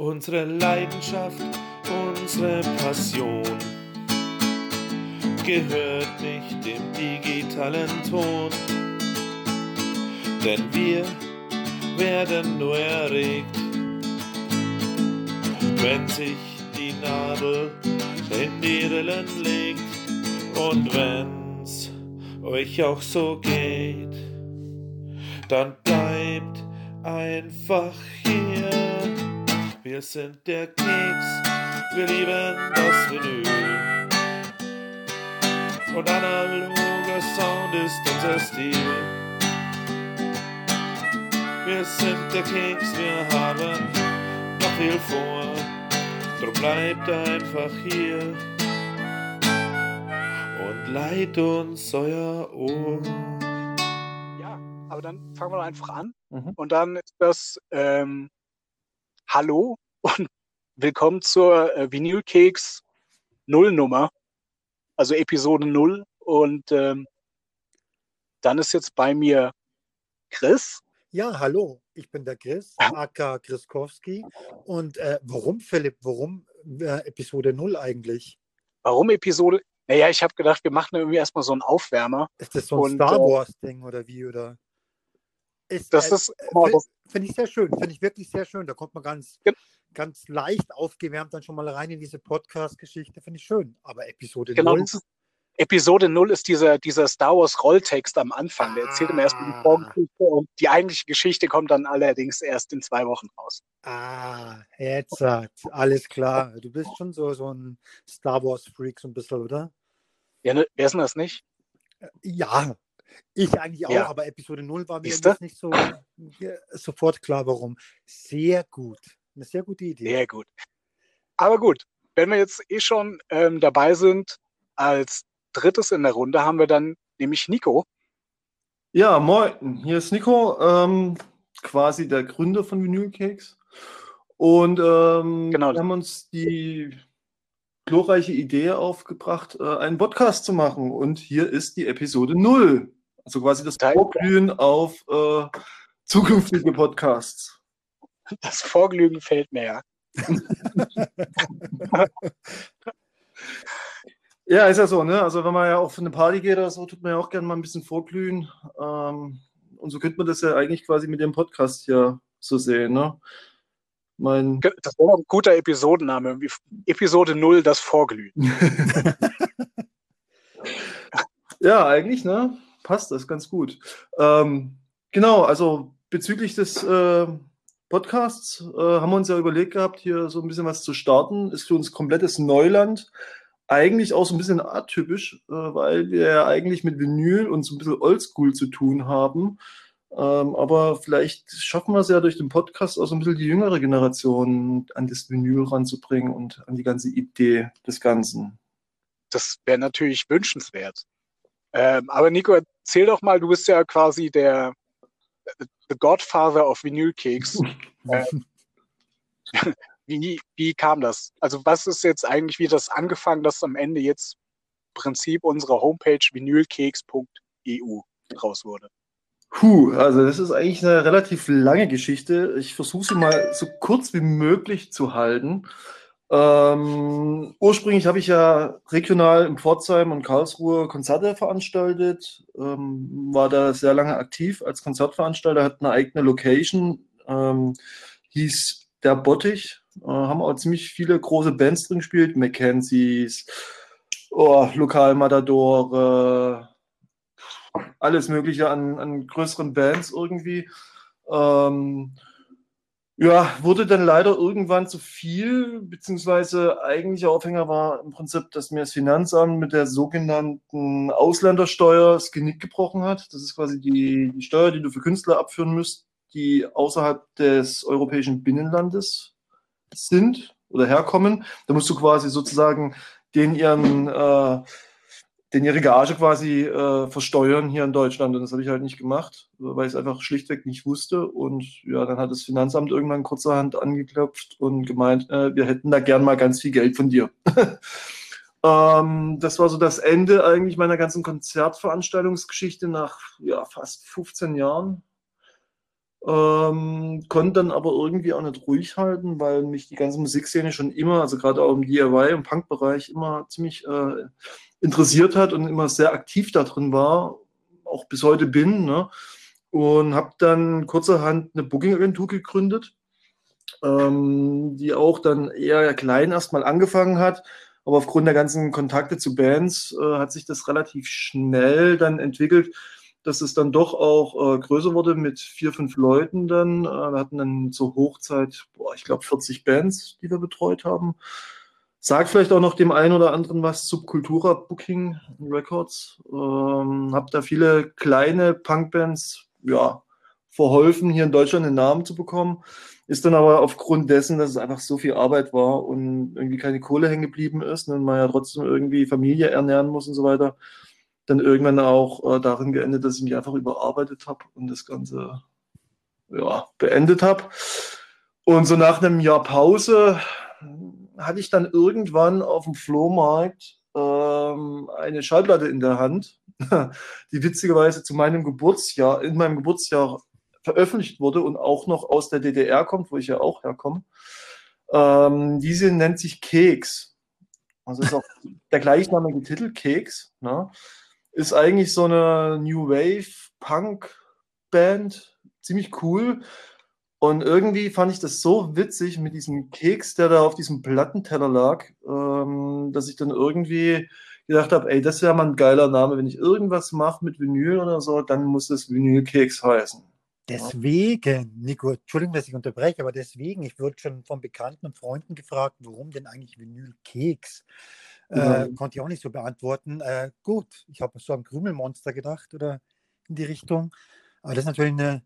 unsere Leidenschaft, unsere Passion gehört nicht dem digitalen Ton, denn wir werden nur erregt, wenn sich die Nadel in die Rillen legt und wenn's euch auch so geht, dann bleibt einfach hier. Wir sind der Keks, wir lieben das Vinyl. Und analoger Sound ist unser Stil. Wir sind der Keks, wir haben noch viel vor. Drum bleibt einfach hier und leiht uns euer Ohr. Ja, aber dann fangen wir doch einfach an. Mhm. Und dann ist das ähm, Hallo und willkommen zur äh, Vinylkeks Nullnummer, also Episode Null. Und ähm, dann ist jetzt bei mir Chris. Ja, hallo, ich bin der Chris, aka Chriskowski. Und äh, warum, Philipp, warum äh, Episode 0 eigentlich? Warum Episode? Naja, ich habe gedacht, wir machen irgendwie erstmal so einen Aufwärmer. Ist das so ein Und, Star äh, Wars-Ding oder wie? Oder? Ist, Das äh, ist, oh, das, Finde ich sehr schön, finde ich wirklich sehr schön. Da kommt man ganz, Gen- ganz leicht aufgewärmt dann schon mal rein in diese Podcast-Geschichte, finde ich schön. Aber Episode genau, 0, das ist, Episode 0 ist dieser, dieser Star Wars Rolltext am Anfang. Der erzählt immer erstmal Ah. die Vorgeschichte und die eigentliche Geschichte kommt dann allerdings erst in zwei Wochen raus. ah, jetzt sagt, alles klar. Du bist schon so, so ein Star Wars-Freak, so ein bisschen, oder? Ja, ne, wer ist denn das nicht? Ja, ich eigentlich auch, Ja. aber Episode 0 war mir nicht so sofort klar, warum. Sehr gut. Eine sehr gute Idee. Sehr gut. Aber gut, wenn wir jetzt eh schon ähm, dabei sind, als drittes in der Runde haben wir dann nämlich Nico. Ja, moin, hier ist Nico, ähm, quasi der Gründer von Vinylcakes. Und ähm, Genau. wir haben uns die glorreiche Idee aufgebracht, äh, einen Podcast zu machen. Und hier ist die Episode 0. Also quasi das Da- Vorglühen auf äh, zukünftige Podcasts. Das Vorglühen fällt mir ja. Ja, ist ja so, ne? Also wenn man ja auf eine Party geht oder so, tut man ja auch gerne mal ein bisschen vorglühen. Ähm, und so könnte man das ja eigentlich quasi mit dem Podcast hier so sehen, ne? Mein, Das wäre ein guter Episodenname. Episode 0, das Vorglühen. ja, eigentlich, ne? Passt das ganz gut. Ähm, genau, also bezüglich des äh, Podcasts äh, haben wir uns ja überlegt gehabt, hier so ein bisschen was zu starten. Ist für uns komplettes Neuland. Eigentlich auch so ein bisschen atypisch, äh, weil wir ja eigentlich mit Vinyl und so ein bisschen Oldschool zu tun haben. Ähm, aber vielleicht schaffen wir es ja durch den Podcast auch so ein bisschen die jüngere Generation an das Vinyl ranzubringen und an die ganze Idee des Ganzen. Das wäre natürlich wünschenswert. Ähm, aber Nico, erzähl doch mal, du bist ja quasi der The Godfather of Vinylkeks. ähm, wie, wie kam das? Also was ist jetzt eigentlich, wie das angefangen, dass am Ende jetzt im Prinzip unsere Homepage vinylkeks.eu draus wurde? Puh, also das ist eigentlich eine relativ lange Geschichte. Ich versuche sie mal so kurz wie möglich zu halten. Ähm, ursprünglich habe ich ja regional in Pforzheim und Karlsruhe Konzerte veranstaltet, ähm, war da sehr lange aktiv als Konzertveranstalter, hat eine eigene Location, ähm, hieß Der Bottich, äh, haben auch ziemlich viele große Bands drin gespielt, Mackenzies, oh, Lokal Matador, alles Mögliche an, an größeren Bands irgendwie. Ähm, ja, wurde dann leider irgendwann zu viel, beziehungsweise eigentlicher Aufhänger war im Prinzip, dass mir das Finanzamt mit der sogenannten Ausländersteuer das Genick gebrochen hat. Das ist quasi die, die Steuer, die du für Künstler abführen musst, die außerhalb des europäischen Binnenlandes sind oder herkommen. Da musst du quasi sozusagen den ihren äh, den ihre Gage quasi äh, versteuern hier in Deutschland. Und das habe ich halt nicht gemacht, weil ich es einfach schlichtweg nicht wusste. Und ja, dann hat das Finanzamt irgendwann kurzerhand angeklopft und gemeint, äh, wir hätten da gern mal ganz viel Geld von dir. ähm, das war so das Ende eigentlich meiner ganzen Konzertveranstaltungsgeschichte nach ja, fast 15 Jahren. Ähm, konnte dann aber irgendwie auch nicht ruhig halten, weil mich die ganze Musikszene schon immer, also gerade auch im DIY- und Punk-Bereich, immer ziemlich äh, interessiert hat und immer sehr aktiv da drin war, auch bis heute bin. Ne? Und habe dann kurzerhand eine Booking-Agentur gegründet, ähm, die auch dann eher klein erstmal angefangen hat. Aber aufgrund der ganzen Kontakte zu Bands äh, hat sich das relativ schnell dann entwickelt, dass es dann doch auch äh, größer wurde mit vier, fünf Leuten dann. Äh, wir hatten dann zur Hochzeit, boah, ich glaube 40 Bands, die wir betreut haben. Sagt vielleicht auch noch dem einen oder anderen was, Subkultura Booking Records. Ähm, hab da viele kleine Punkbands, ja, verholfen, hier in Deutschland einen Namen zu bekommen. Ist dann aber aufgrund dessen, dass es einfach so viel Arbeit war und irgendwie keine Kohle hängen geblieben ist und man ja trotzdem irgendwie Familie ernähren muss und so weiter, dann irgendwann auch äh, darin geendet, dass ich mich einfach überarbeitet habe und das Ganze ja, beendet habe. Und so nach einem Jahr Pause hatte ich dann irgendwann auf dem Flohmarkt ähm, eine Schallplatte in der Hand, die witzigerweise zu meinem Geburtsjahr, in meinem Geburtsjahr veröffentlicht wurde und auch noch aus der DDR kommt, wo ich ja auch herkomme. Ähm, diese nennt sich Keks. Also ist auch der gleichnamige Titel, Keks. Ne? Ist eigentlich so eine New Wave Punk Band, ziemlich cool. Und irgendwie fand ich das so witzig mit diesem Keks, der da auf diesem Plattenteller lag, ähm, dass ich dann irgendwie gedacht habe, ey, das wäre mal ein geiler Name. Wenn ich irgendwas mache mit Vinyl oder so, dann muss es Vinylkeks heißen. Deswegen, Nico, Entschuldigung, dass ich unterbreche, aber deswegen, ich wurde schon von Bekannten und Freunden gefragt, warum denn eigentlich Vinylkeks? Äh, mhm. Konnte ich auch nicht so beantworten. Äh, gut, ich habe so am Krümelmonster gedacht oder in die Richtung. Aber das ist natürlich eine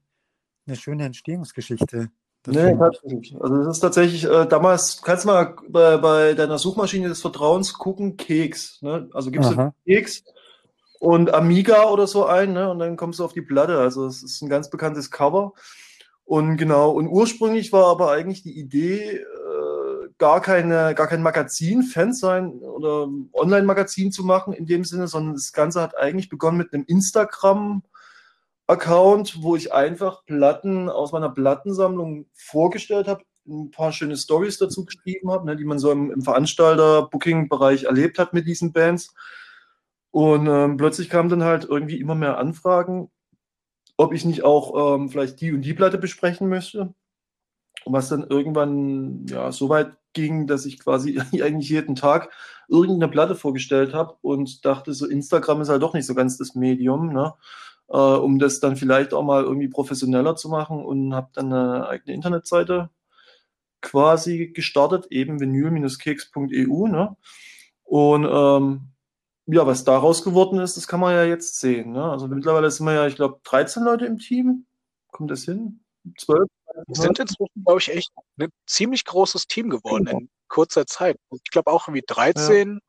eine schöne Entstehungsgeschichte. Nee, tatsächlich. Also das ist tatsächlich, äh, damals, kannst du mal bei, bei deiner Suchmaschine des Vertrauens gucken, Keks. Ne? Also gibst du Keks und Amiga oder so ein, ne? Und dann kommst du auf die Platte. Also es ist ein ganz bekanntes Cover. Und genau, und ursprünglich war aber eigentlich die Idee, äh, gar keine, gar kein Magazin-Fan sein oder Online-Magazin zu machen in dem Sinne, sondern das Ganze hat eigentlich begonnen mit einem Instagram- Account, wo ich einfach Platten aus meiner Plattensammlung vorgestellt habe, ein paar schöne Stories dazu geschrieben habe, ne, die man so im, im Veranstalter-Booking-Bereich erlebt hat mit diesen Bands. Und ähm, plötzlich kamen dann halt irgendwie immer mehr Anfragen, ob ich nicht auch ähm, vielleicht die und die Platte besprechen möchte. Was dann irgendwann ja so weit ging, dass ich quasi eigentlich jeden Tag irgendeine Platte vorgestellt habe und dachte, so Instagram ist halt doch nicht so ganz das Medium. Ne? Äh, um das dann vielleicht auch mal irgendwie professioneller zu machen und habe dann eine eigene Internetseite quasi gestartet, eben vinyl-keks.eu. Ne? Und ähm, ja, was daraus geworden ist, das kann man ja jetzt sehen. Ne? Also mittlerweile sind wir ja, ich glaube, 13 Leute im Team. Kommt das hin? 12? Wir sind inzwischen, glaube ich, echt ein ziemlich großes Team geworden genau. in kurzer Zeit. Ich glaube auch irgendwie 13.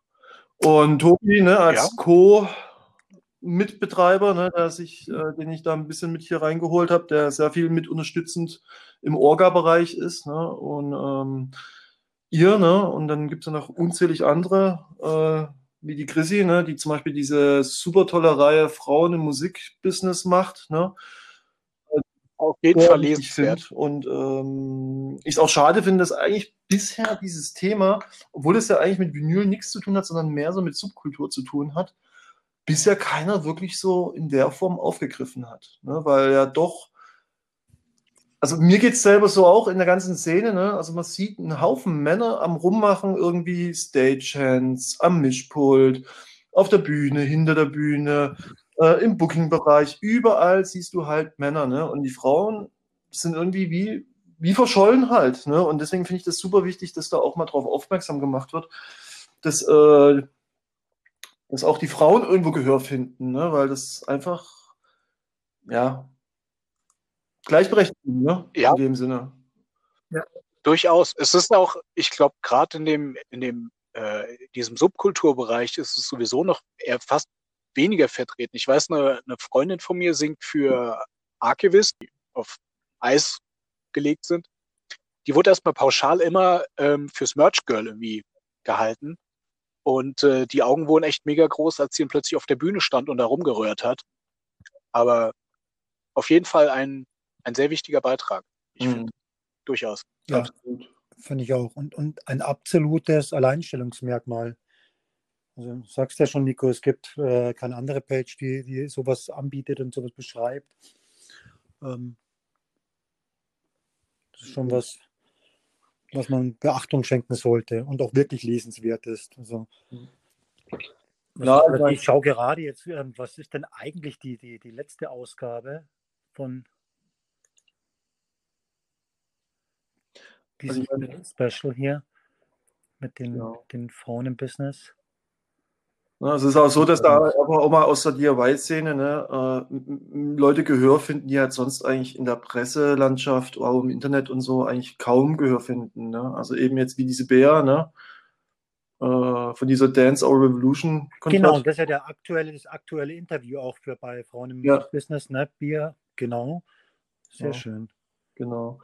Ja. Und Tobi, ne, als ja. Co- Mitbetreiber, ne, der sich, äh, den ich da ein bisschen mit hier reingeholt habe, der sehr viel mit unterstützend im Orga-Bereich ist. Ne, und ähm, ihr, ne, und dann gibt es ja noch unzählig andere, äh, wie die Chrissy, ne, die zum Beispiel diese super tolle Reihe Frauen im Musikbusiness macht. Ne, auf jeden Fall lesenswert. Und ähm, ich es auch schade finde, dass eigentlich bisher dieses Thema, obwohl es ja eigentlich mit Vinyl nichts zu tun hat, sondern mehr so mit Subkultur zu tun hat, bisher keiner wirklich so in der Form aufgegriffen hat. Ne? Weil ja doch, also mir geht es selber so auch in der ganzen Szene, ne? also man sieht einen Haufen Männer am Rummachen, irgendwie Stagehands, am Mischpult, auf der Bühne, hinter der Bühne, äh, im Booking-Bereich, überall siehst du halt Männer. Ne? Und die Frauen sind irgendwie wie, wie verschollen halt. Ne? Und deswegen finde ich das super wichtig, dass da auch mal drauf aufmerksam gemacht wird, dass äh, dass auch die Frauen irgendwo Gehör finden, ne? weil das einfach, ja, gleichberechtigt, ne? Ja. In dem Sinne. Ja. Durchaus. Es ist auch, ich glaube, gerade in dem, in dem, äh, diesem Subkulturbereich ist es sowieso noch eher fast weniger vertreten. Ich weiß, eine, eine Freundin von mir singt für Archivist, die auf Eis gelegt sind. Die wurde erstmal pauschal immer ähm, fürs Merch Girl irgendwie gehalten. Und äh, die Augen wurden echt mega groß, als sie dann plötzlich auf der Bühne stand und da rumgerührt hat. Aber auf jeden Fall ein ein sehr wichtiger Beitrag. Ich Mhm. finde, durchaus. Ja, Absolut. finde ich auch. Und, und ein absolutes Alleinstellungsmerkmal. Also du sagst ja schon, Nico, es gibt äh, keine andere Page, die, die sowas anbietet und sowas beschreibt. Ähm, das ist schon was, was man Beachtung schenken sollte und auch wirklich lesenswert ist. Also, Klar, was, ich schaue gerade jetzt, ähm, was ist denn eigentlich die, die, die letzte Ausgabe von Also diesem mein- Special hier mit den, Ja. den Frauen im Business? Ja, es ist auch so, dass da aber auch mal aus der DIY-Szene ne, äh, Leute Gehör finden, die halt sonst eigentlich in der Presselandschaft oder auch im Internet und so eigentlich kaum Gehör finden. Ne? Also eben jetzt wie diese Bär, ne? Äh, von dieser Dance Our Revolution Konzert. Genau, das ist ja der aktuelle, das aktuelle Interview auch für bei Frauen im Ja. Business, ne? Bier, genau. Sehr Ja. schön. Genau.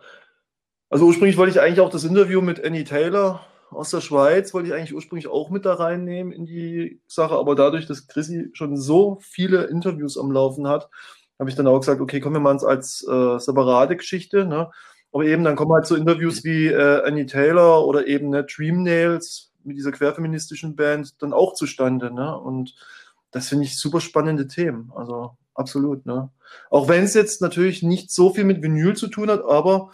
Also ursprünglich wollte ich eigentlich auch das Interview mit Annie Taylor aus der Schweiz, wollte ich eigentlich ursprünglich auch mit da reinnehmen in die Sache, aber dadurch, dass Chrissy schon so viele Interviews am Laufen hat, habe ich dann auch gesagt, okay, kommen wir mal als äh, separate Geschichte, ne? Aber eben dann kommen halt so Interviews wie äh, Annie Taylor oder eben ne, Dream Nails mit dieser querfeministischen Band dann auch zustande, ne? Und das finde ich super spannende Themen, also absolut, ne? Auch wenn es jetzt natürlich nicht so viel mit Vinyl zu tun hat, aber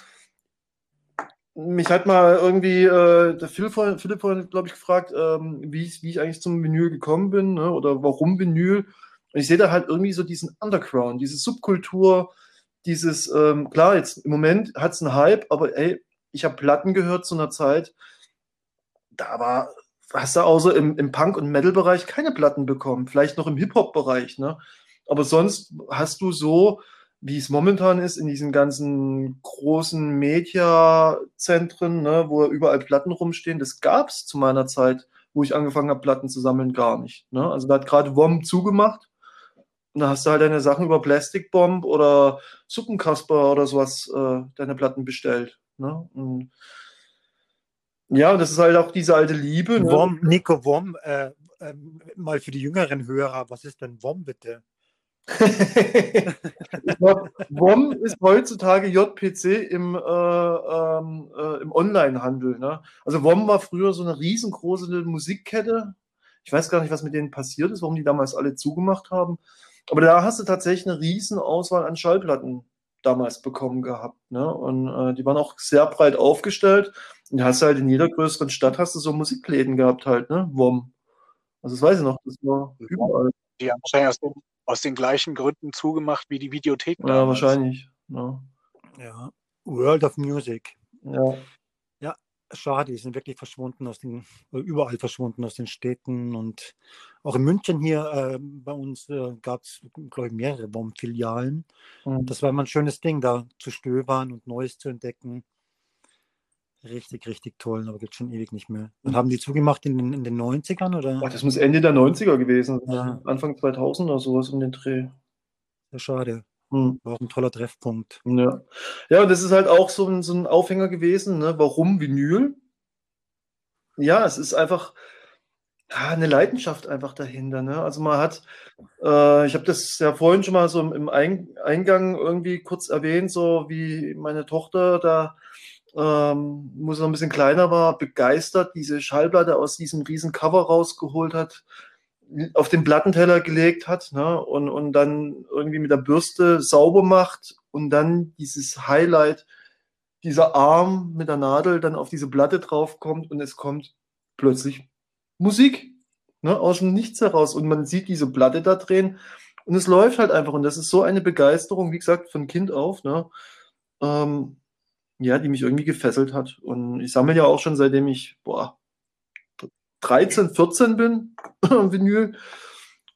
mich hat mal irgendwie äh, der Philipp, Philipp glaube ich, gefragt, ähm, wie, ich, wie ich eigentlich zum Vinyl gekommen bin ne? oder warum Vinyl. Und ich sehe da halt irgendwie so diesen Underground, diese Subkultur, dieses, ähm, klar, jetzt im Moment hat es einen Hype, aber ey, ich habe Platten gehört zu einer Zeit, da war, hast du außer im, im Punk- und Metal-Bereich keine Platten bekommen, vielleicht noch im Hip-Hop-Bereich, ne? Aber sonst hast du so, wie es momentan ist, in diesen ganzen großen Mediazentren, ne, wo überall Platten rumstehen, das gab es zu meiner Zeit, wo ich angefangen habe, Platten zu sammeln, gar nicht. Ne? Also da hat gerade WOM zugemacht. Und da hast du halt deine Sachen über Plastic Bomb oder Suppenkasper oder sowas, äh, deine Platten bestellt. Ne? Und ja, das ist halt auch diese alte Liebe. Ne? WOM, Nico Wom, äh, ähm, mal für die jüngeren Hörer, was ist denn WOM bitte? Ich glaub, WOM ist heutzutage JPC im, äh, ähm, äh, im Onlinehandel. Ne? Also WOM war früher so eine riesengroße Musikkette. Ich weiß gar nicht, was mit denen passiert ist, warum die damals alle zugemacht haben. Aber da hast du tatsächlich eine riesen Auswahl an Schallplatten damals bekommen gehabt. Ne? Und äh, die waren auch sehr breit aufgestellt. Und hast du halt in jeder größeren Stadt hast du so Musikläden gehabt halt, ne? WOM. Also das weiß ich noch, das war überall. Die haben wahrscheinlich aus den, aus den gleichen Gründen zugemacht wie die Videothek. Ja, damals. wahrscheinlich. Ja. Ja. World of Music. ja. Schade, die sind wirklich verschwunden aus den, überall verschwunden aus den Städten und auch in München hier äh, bei uns äh, gab es, glaube ich, mehrere WOM-Filialen. Mhm. Das war immer ein schönes Ding, da zu stöbern und Neues zu entdecken. Richtig, richtig toll, aber gibt schon ewig nicht mehr. Und haben die zugemacht in den, in den 90ern oder? Ach, das muss Ende der 90er gewesen sein. Ja. Anfang 2000 oder sowas um den Dreh. Sehr schade. Hm. War auch ein toller Treffpunkt. Ja. ja, und das ist halt auch so ein, so ein Aufhänger gewesen. Ne? Warum Vinyl? Ja, es ist einfach ja, eine Leidenschaft einfach dahinter. Ne? Also man hat, äh, ich habe das ja vorhin schon mal so im- im Ein Eingang irgendwie kurz erwähnt, so wie meine Tochter da, ähm, wo sie noch ein bisschen kleiner war, begeistert diese Schallplatte aus diesem riesen Cover rausgeholt hat, auf den Plattenteller gelegt hat ne? und, und dann irgendwie mit der Bürste sauber macht und dann dieses Highlight, dieser Arm mit der Nadel dann auf diese Platte draufkommt und es kommt plötzlich Musik ne? aus dem Nichts heraus und man sieht diese Platte da drehen und es läuft halt einfach und das ist so eine Begeisterung, wie gesagt, von Kind auf, ne? ähm, ja, die mich irgendwie gefesselt hat und ich sammle ja auch schon seitdem ich, boah, 13, 14 bin, Vinyl.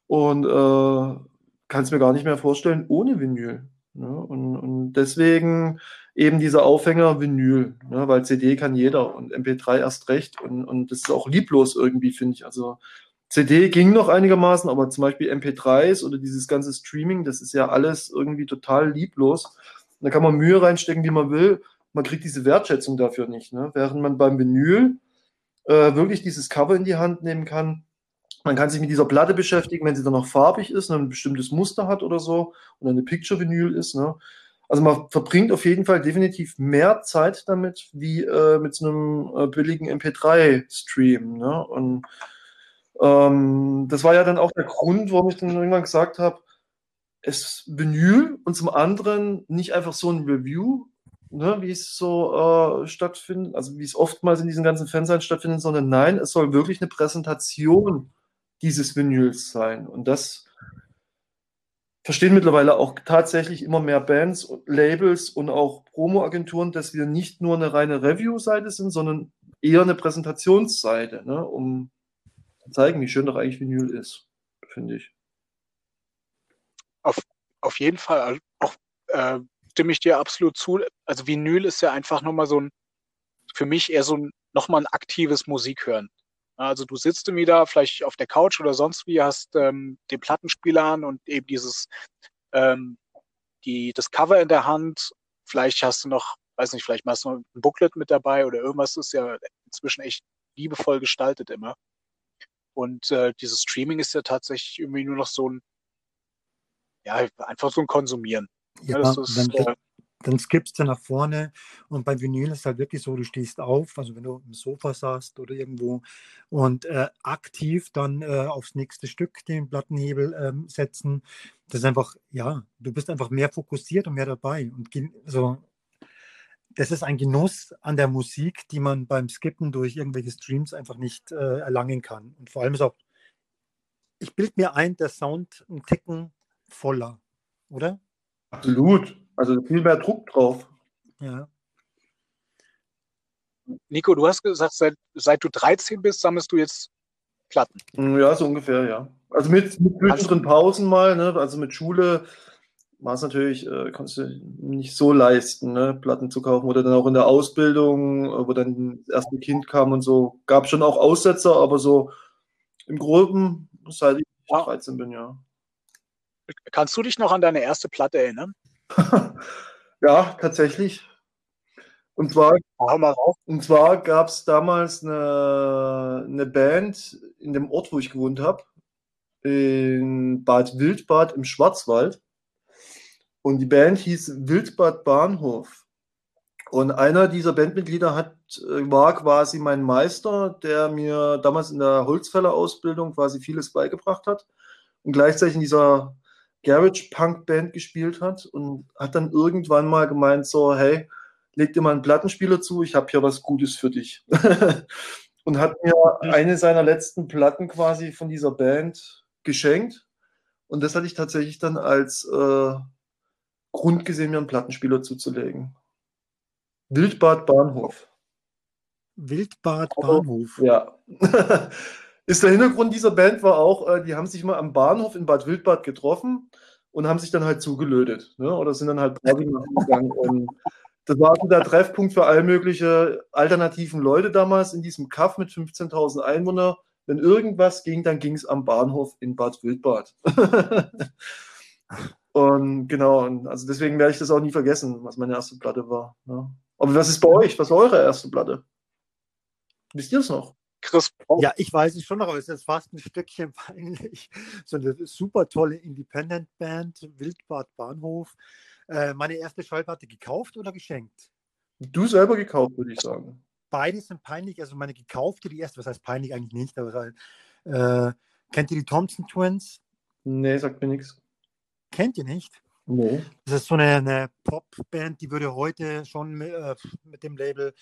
Und äh, kann es mir gar nicht mehr vorstellen ohne Vinyl. Ne? Und, und deswegen eben dieser Aufhänger Vinyl, ne? weil CD kann jeder und MP3 erst recht. Und, und das ist auch lieblos irgendwie, finde ich. Also CD ging noch einigermaßen, aber zum Beispiel MP3s oder dieses ganze Streaming, das ist ja alles irgendwie total lieblos. Da kann man Mühe reinstecken, wie man will. Man kriegt diese Wertschätzung dafür nicht. Ne? Während man beim Vinyl äh, wirklich dieses Cover in die Hand nehmen kann. Man kann sich mit dieser Platte beschäftigen, wenn sie dann noch farbig ist, und ein bestimmtes Muster hat oder so und eine Picture-Vinyl ist. Ne? Also man verbringt auf jeden Fall definitiv mehr Zeit damit, wie äh, mit so einem äh, billigen MP3-Stream. Ne? Und ähm, das war ja dann auch der Grund, warum ich dann irgendwann gesagt habe, es Vinyl und zum anderen nicht einfach so ein Review, ne, wie es so äh, stattfindet, also wie es oftmals in diesen ganzen Fanseiten stattfindet, sondern nein, es soll wirklich eine Präsentation dieses Vinyls sein. Und das verstehen mittlerweile auch tatsächlich immer mehr Bands, Labels und auch Promo-Agenturen, dass wir nicht nur eine reine Review-Seite sind, sondern eher eine Präsentationsseite, ne, um zu zeigen, wie schön doch eigentlich Vinyl ist, finde ich. Auf, auf jeden Fall. Also auch äh, stimme ich dir absolut zu. Also Vinyl ist ja einfach nochmal so ein, für mich eher so ein, nochmal ein aktives Musikhören. Also du sitzt irgendwie da vielleicht auf der Couch oder sonst wie, hast ähm, den Plattenspieler an und eben dieses, ähm, die, das Cover in der Hand. Vielleicht hast du noch, weiß nicht, vielleicht machst du noch ein Booklet mit dabei oder irgendwas ist ja inzwischen echt liebevoll gestaltet immer. Und äh, dieses Streaming ist ja tatsächlich irgendwie nur noch so ein, ja, einfach so ein Konsumieren. Ja, ja ist, dann, äh, dann skippst du nach vorne und beim Vinyl ist es halt wirklich so, du stehst auf, also wenn du im Sofa saßt oder irgendwo und äh, aktiv dann äh, aufs nächste Stück den Plattenhebel ähm, setzen, das ist einfach, ja, du bist einfach mehr fokussiert und mehr dabei und so, das ist ein Genuss an der Musik, die man beim Skippen durch irgendwelche Streams einfach nicht äh, erlangen kann. Und vor allem ist auch, ich bilde mir ein, der Sound ein Ticken voller, oder? Absolut. Also viel mehr Druck drauf. Ja. Nico, du hast gesagt, seit, seit du 13 bist, sammelst du jetzt Platten. Hm, ja, so ungefähr, ja. Also mit, mit zwischendrin Pausen mal, ne? also mit Schule war es natürlich, äh, konntest du nicht so leisten, ne? Platten zu kaufen oder dann auch in der Ausbildung, äh, wo dann das erste Kind kam und so. Gab schon auch Aussetzer, aber so im Groben, seit ich wow. 13 bin, ja. Kannst du dich noch an deine erste Platte erinnern? ja, tatsächlich. Und zwar, und zwar gab es damals eine, eine Band in dem Ort, wo ich gewohnt habe, in Bad Wildbad im Schwarzwald. Und die Band hieß Wildbad Bahnhof. Und einer dieser Bandmitglieder hat, äh, war quasi mein Meister, der mir damals in der Holzfäller-Ausbildung quasi vieles beigebracht hat. Und gleichzeitig in dieser Garage-Punk-Band gespielt hat und hat dann irgendwann mal gemeint, so, hey, leg dir mal einen Plattenspieler zu, ich habe hier was Gutes für dich. und hat mir eine seiner letzten Platten quasi von dieser Band geschenkt. Und das hatte ich tatsächlich dann als äh, Grund gesehen, mir einen Plattenspieler zuzulegen. Wildbad Bahnhof. Wildbad Bahnhof. Ja. ist der Hintergrund dieser Band war auch, äh, die haben sich mal am Bahnhof in Bad Wildbad getroffen und haben sich dann halt zugelötet. Ne? Oder sind dann halt Party gegangen. Und das war also der Treffpunkt für all mögliche alternativen Leute damals in diesem Kaff mit 15.000 Einwohnern. Wenn irgendwas ging, dann ging es am Bahnhof in Bad Wildbad. und genau, und also deswegen werde ich das auch nie vergessen, was meine erste Platte war. Ne? Aber was ist bei euch? Was war eure erste Platte? Wisst ihr es noch? Chris Paul. Ja, ich weiß es schon noch, aber es ist fast ein Stückchen peinlich. So eine super tolle Independent-Band, Wildbad Bahnhof. Äh, meine erste Schallplatte gekauft oder geschenkt? Du selber gekauft, würde ich sagen. Beides sind peinlich. Also meine gekaufte, die erste, was heißt peinlich eigentlich nicht, aber äh, kennt ihr die Thompson Twins? Nee, sagt mir nichts. Kennt ihr nicht? Nee. Das ist so eine, eine Pop-Band, die würde heute schon mit, äh, mit dem Label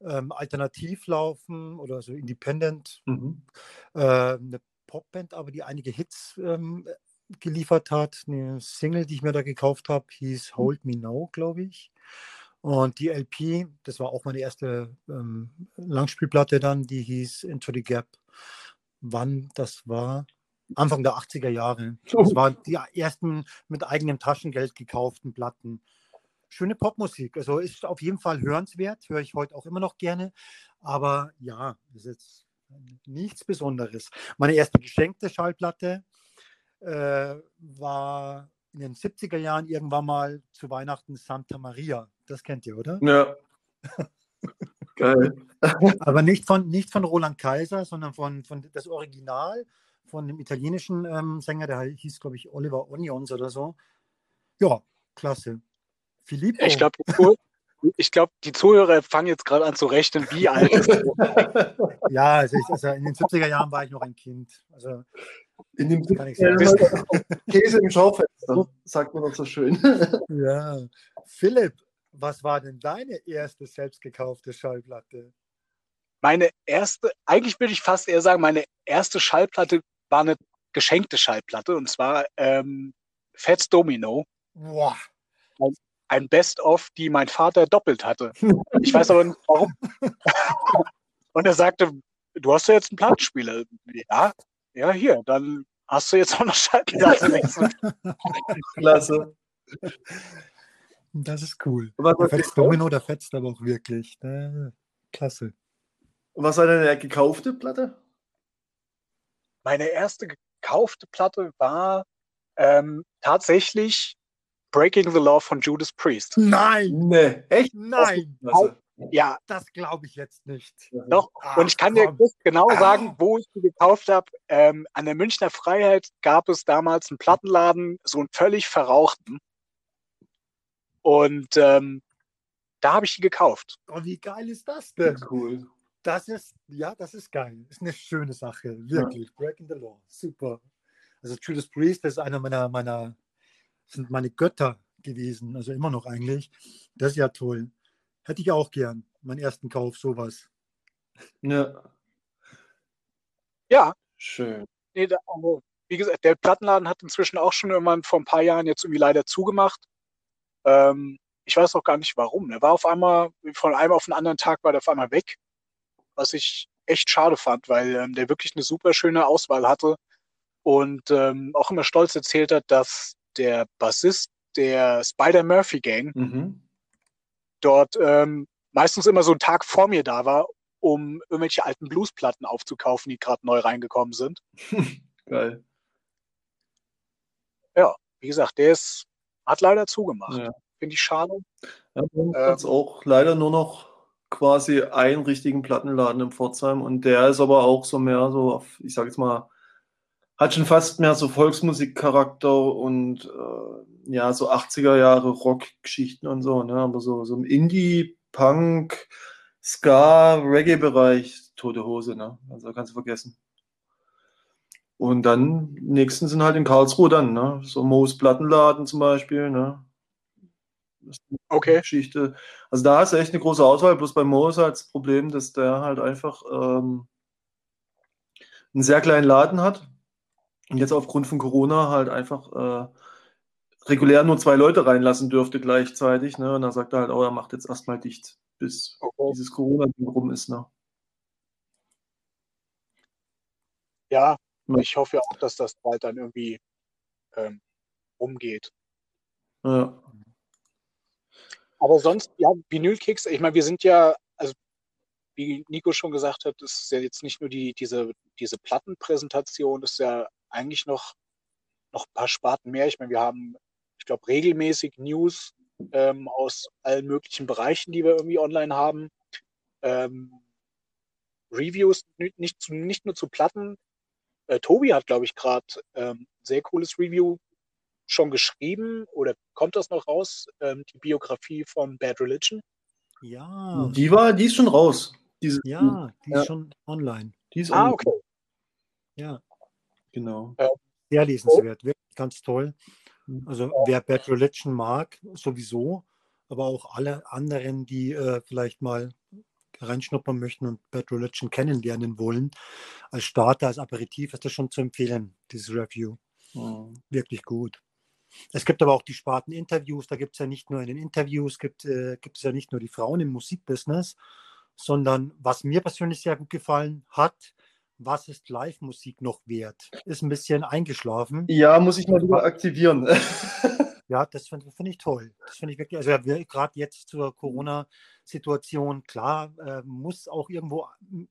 ähm, alternativ laufen oder so independent. Mhm. Äh, eine Popband, aber die einige Hits ähm, geliefert hat. Eine Single, die ich mir da gekauft habe, hieß mhm. Hold Me Now, glaube ich. Und die LP, das war auch meine erste ähm, Langspielplatte dann, die hieß Into the Gap. Wann das war? Anfang der 80er Jahre. Das waren die ersten mit eigenem Taschengeld gekauften Platten schöne Popmusik. Also ist auf jeden Fall hörenswert, höre ich heute auch immer noch gerne. Aber ja, ist jetzt nichts Besonderes. Meine erste geschenkte Schallplatte äh, war in den 70er Jahren irgendwann mal zu Weihnachten Santa Maria. Das kennt ihr, oder? Ja. Geil. Aber nicht von, nicht von Roland Kaiser, sondern von, von das Original von dem italienischen ähm, Sänger, der hieß, glaube ich, Oliver Onions oder so. Ja, klasse Filippo. Ich glaube, ich glaub, die Zuhörer fangen jetzt gerade an zu rechnen, wie alt ist. Ja, also, ich, also in den 70er Jahren war ich noch ein Kind. Also In dem kann ich sagen. Käse im Schaufenster, sagt man doch so schön. Ja. Philipp, was war denn deine erste selbst gekaufte Schallplatte? Meine erste, eigentlich würde ich fast eher sagen, meine erste Schallplatte war eine geschenkte Schallplatte und zwar ähm, Fats Domino, Boah. Ein Best-of, die mein Vater doppelt hatte. Ich weiß aber nicht warum. Und er sagte, du hast ja jetzt einen Plattenspieler. Ja, ja, hier, dann hast du jetzt auch noch Schallplatte. Klasse. Das ist cool. Der was, fetzt Domino, der fetzt aber auch wirklich. Äh, klasse. was war deine gekaufte Platte? Meine erste gekaufte Platte war ähm, tatsächlich Breaking the Law von Judas Priest. Nein, Nee, echt? nein. Ja, das glaube ich jetzt nicht. doch. Ach, Und ich kann dir komm. jetzt genau Ah. sagen, wo ich die gekauft habe. Ähm, an der Münchner Freiheit gab es damals einen Plattenladen, so einen völlig verrauchten. Und ähm, da habe ich die gekauft. Oh, wie geil ist das denn? Cool. Das ist, ja, das ist geil. Ist eine schöne Sache, wirklich. Breaking the Law, super. Also Judas Priest das ist einer meiner, meiner, sind meine Götter gewesen, also immer noch eigentlich. Das ist ja toll. Hätte ich auch gern, meinen ersten Kauf, sowas. Ja, Ja, schön. nee, da, also, wie gesagt, der Plattenladen hat inzwischen auch schon irgendwann vor ein paar Jahren jetzt irgendwie leider zugemacht. Ähm, ich weiß auch gar nicht warum. Er war auf einmal, von einem auf den anderen Tag war der auf einmal weg. Was ich echt schade fand, weil ähm, der wirklich eine super schöne Auswahl hatte und ähm, auch immer stolz erzählt hat, dass der Bassist der Spider Murphy Gang Mhm. dort ähm, meistens immer so einen Tag vor mir da war, um irgendwelche alten Bluesplatten aufzukaufen, die gerade neu reingekommen sind. Geil. Wie gesagt, der ist, hat leider zugemacht. Ja. Finde ich schade. Ja, hat's auch leider nur noch quasi einen richtigen Plattenladen in Pforzheim und der ist aber auch so mehr so, auf, ich sag jetzt mal, hat schon fast mehr so Volksmusikcharakter und äh, ja, so 80er Jahre Rockgeschichten und so, ne? Aber so, so im Indie, Punk, Ska, Reggae-Bereich, tote Hose, ne? Also kannst du vergessen. Und dann, nächsten sind halt in Karlsruhe dann, ne? So Moos Plattenladen zum Beispiel, ne? Ist Okay. Geschichte. Also da hast du echt eine große Auswahl, bloß bei Mo ist halt das Problem, dass der halt einfach ähm, einen sehr kleinen Laden hat und jetzt aufgrund von Corona halt einfach äh, regulär nur zwei Leute reinlassen dürfte gleichzeitig. Ne? Und dann sagt er halt, oh, er macht jetzt erstmal dicht, bis Okay. dieses Corona-Ding rum ist. Ne? Ja, Ja. ich hoffe ja auch, dass das bald dann irgendwie ähm, umgeht. Ja. Aber sonst, ja, Vinylkicks, ich meine, wir sind ja, also wie Nico schon gesagt hat, ist ja jetzt nicht nur die, diese, diese Plattenpräsentation, ist ja eigentlich noch, noch ein paar Sparten mehr. Ich meine, wir haben, ich glaube, regelmäßig News ähm, aus allen möglichen Bereichen, die wir irgendwie online haben. Ähm, Reviews, nicht, nicht, zu, nicht nur zu Platten. Äh, Tobi hat, glaube ich, gerade ähm, sehr cooles Review schon geschrieben oder kommt das noch raus? Ähm, die Biografie von Bad Religion. Ja, Die war, die ist schon raus. Diese, ja, die Ja. ist schon online. Die ist Ah, online. okay. Ja, Genau. sehr lesenswert, wirklich ganz toll. Mhm. Also wer Bad Religion mag, sowieso, aber auch alle anderen, die äh, vielleicht mal reinschnuppern möchten und Bad Religion kennenlernen wollen, als Starter, als Aperitif ist das schon zu empfehlen, dieses Review. Mhm. Wirklich gut. Es gibt aber auch die Sparten Interviews, da gibt es ja nicht nur in den Interviews, gibt äh, es ja nicht nur die Frauen im Musikbusiness, sondern was mir persönlich sehr gut gefallen hat, was ist Live-Musik noch wert? Ist ein bisschen eingeschlafen. Ja, muss ich mal wieder aktivieren. Ja, das finde find ich toll. Das finde ich wirklich, also ja, gerade jetzt zur Corona-Situation, klar, äh, muss auch irgendwo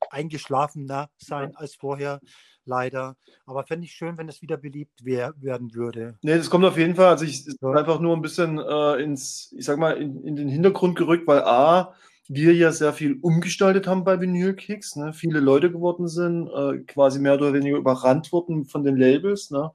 eingeschlafener sein als vorher, leider. Aber fände ich schön, wenn es wieder beliebt wär, werden würde. Nee, das kommt auf jeden Fall. Also ich Ja. einfach nur ein bisschen äh, ins, ich sag mal, in, in den Hintergrund gerückt, weil A, wir ja sehr viel umgestaltet haben bei Vinylkicks, ne? viele Leute geworden sind, äh, quasi mehr oder weniger überrannt wurden von den Labels. Ne?